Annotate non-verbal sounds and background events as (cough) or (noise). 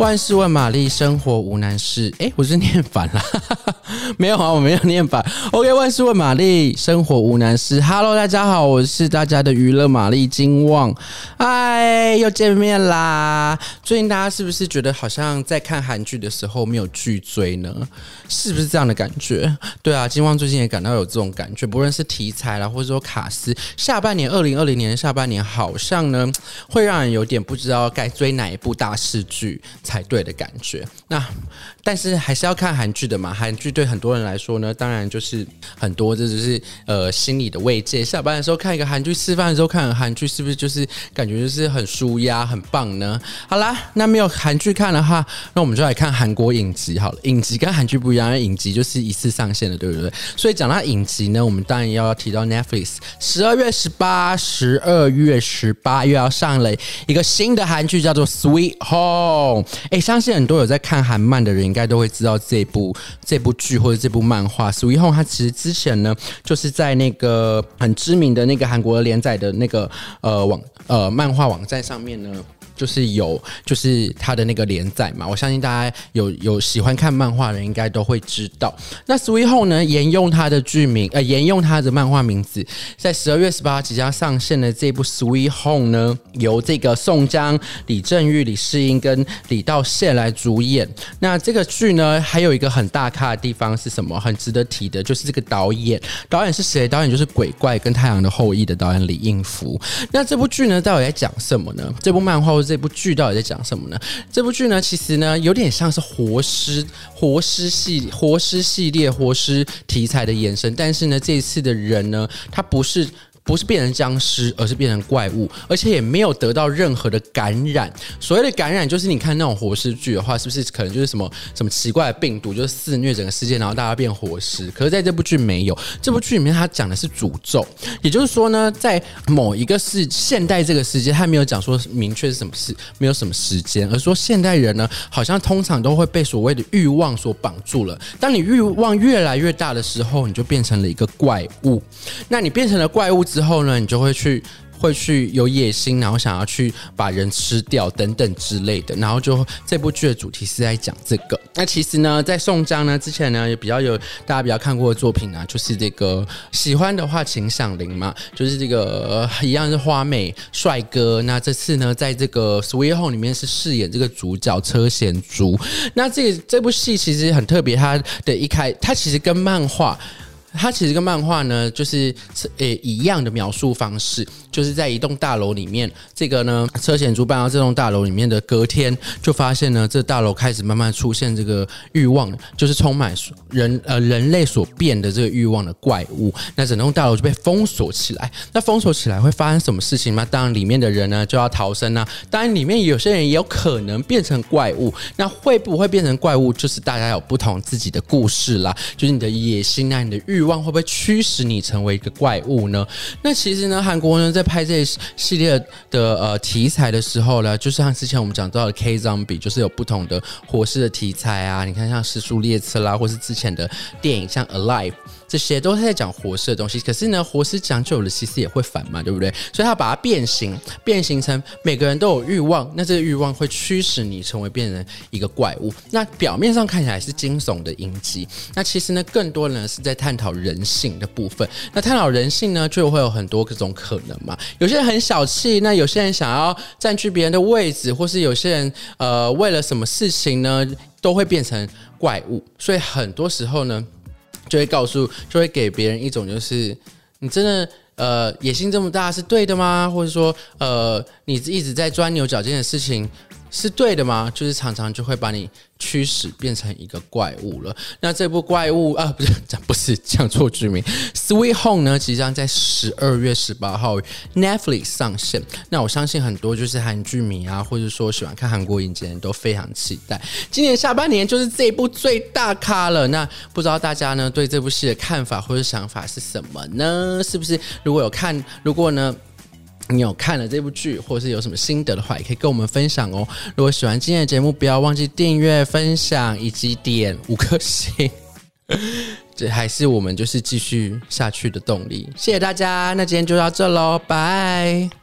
万事问玛丽，生活无难事。哎，我是念反了，(laughs) 没有啊，我没有念反。OK，万事问玛丽，生活无难事。Hello，大家好，我是大家的娱乐玛丽金旺。哎，又见面啦！最近大家是不是觉得好像在看韩剧的时候没有剧追呢？是不是这样的感觉？对啊，金旺最近也感到有这种感觉，不论是题材啦，或者说卡司，下半年二零二零年下半年好像呢，会让人有点不知道该追哪一部大戏剧。才对的感觉。那但是还是要看韩剧的嘛。韩剧对很多人来说呢，当然就是很多，这就是呃心理的慰藉。下班的时候看一个韩剧，吃饭的时候看韩剧，是不是就是感觉就是很舒压、很棒呢？好啦，那没有韩剧看的话，那我们就来看韩国影集好了。影集跟韩剧不一样，影集就是一次上线的，对不对？所以讲到影集呢，我们当然要提到 Netflix。十二月十八，十二月十八又要上了一个新的韩剧，叫做《Sweet Home》。哎，相信很多有在看韩漫的人，应该都会知道这部这部剧或者这部漫画《Sweet Home》。它其实之前呢，就是在那个很知名的那个韩国连载的那个呃网呃漫画网站上面呢。就是有，就是他的那个连载嘛，我相信大家有有喜欢看漫画的人应该都会知道。那 Sweet Home 呢，沿用他的剧名，呃，沿用他的漫画名字，在十二月十八即将上线的这部 Sweet Home 呢，由这个宋江、李正玉、李世英跟李道宪来主演。那这个剧呢，还有一个很大咖的地方是什么？很值得提的，就是这个导演，导演是谁？导演就是《鬼怪》跟《太阳的后裔》的导演李应福。那这部剧呢，到底在讲什么呢？这部漫画。这部剧到底在讲什么呢？这部剧呢，其实呢，有点像是活尸、活尸系、活尸系列、活尸题材的延伸，但是呢，这一次的人呢，他不是。不是变成僵尸，而是变成怪物，而且也没有得到任何的感染。所谓的感染，就是你看那种活尸剧的话，是不是可能就是什么什么奇怪的病毒，就是肆虐整个世界，然后大家变活尸？可是在这部剧没有，这部剧里面他讲的是诅咒，也就是说呢，在某一个世现代这个世界，他没有讲说明确是什么事，没有什么时间，而说现代人呢，好像通常都会被所谓的欲望所绑住了。当你欲望越来越大的时候，你就变成了一个怪物。那你变成了怪物之后，呢，你就会去，会去有野心，然后想要去把人吃掉等等之类的。然后就这部剧的主题是在讲这个。那其实呢，在宋江呢之前呢，也比较有大家比较看过的作品啊，就是这个喜欢的话请响铃嘛，就是这个一样是花美帅哥。那这次呢，在这个 Sweet Home 里面是饰演这个主角车贤珠。那这这部戏其实很特别，它的一开，它其实跟漫画。它其实跟漫画呢，就是呃一样的描述方式，就是在一栋大楼里面，这个呢车贤珠搬到这栋大楼里面的隔天，就发现呢这大楼开始慢慢出现这个欲望，就是充满人呃人类所变的这个欲望的怪物，那整栋大楼就被封锁起来。那封锁起来会发生什么事情吗？当然里面的人呢就要逃生啊。当然里面有些人也有可能变成怪物，那会不会变成怪物？就是大家有不同自己的故事啦，就是你的野心啊，你的欲。欲望会不会驱使你成为一个怪物呢？那其实呢，韩国呢在拍这一系列的呃题材的时候呢，就是像之前我们讲到的 K Zombie，就是有不同的活尸的题材啊。你看像《时速列车》啦，或是之前的电影像《Alive》。这些都是在讲活尸的东西，可是呢，活尸讲久了其实也会烦嘛，对不对？所以他把它变形，变形成每个人都有欲望，那这个欲望会驱使你成为变成一个怪物。那表面上看起来是惊悚的影集，那其实呢，更多呢是在探讨人性的部分。那探讨人性呢，就会有很多各种可能嘛。有些人很小气，那有些人想要占据别人的位置，或是有些人呃为了什么事情呢，都会变成怪物。所以很多时候呢。就会告诉，就会给别人一种就是，你真的呃野心这么大是对的吗？或者说呃你一直在钻牛角尖的事情是对的吗？就是常常就会把你。驱使变成一个怪物了。那这部怪物啊，不是 (laughs) 讲不是讲错剧名，《Sweet Home》呢，即将在十二月十八号 Netflix 上线。那我相信很多就是韩剧迷啊，或者说喜欢看韩国影集人都非常期待。今年下半年就是这一部最大咖了。那不知道大家呢对这部戏的看法或者想法是什么呢？是不是如果有看，如果呢？你有看了这部剧，或者是有什么心得的话，也可以跟我们分享哦。如果喜欢今天的节目，不要忘记订阅、分享以及点五颗星，(laughs) 这还是我们就是继续下去的动力。谢谢大家，那今天就到这喽，拜。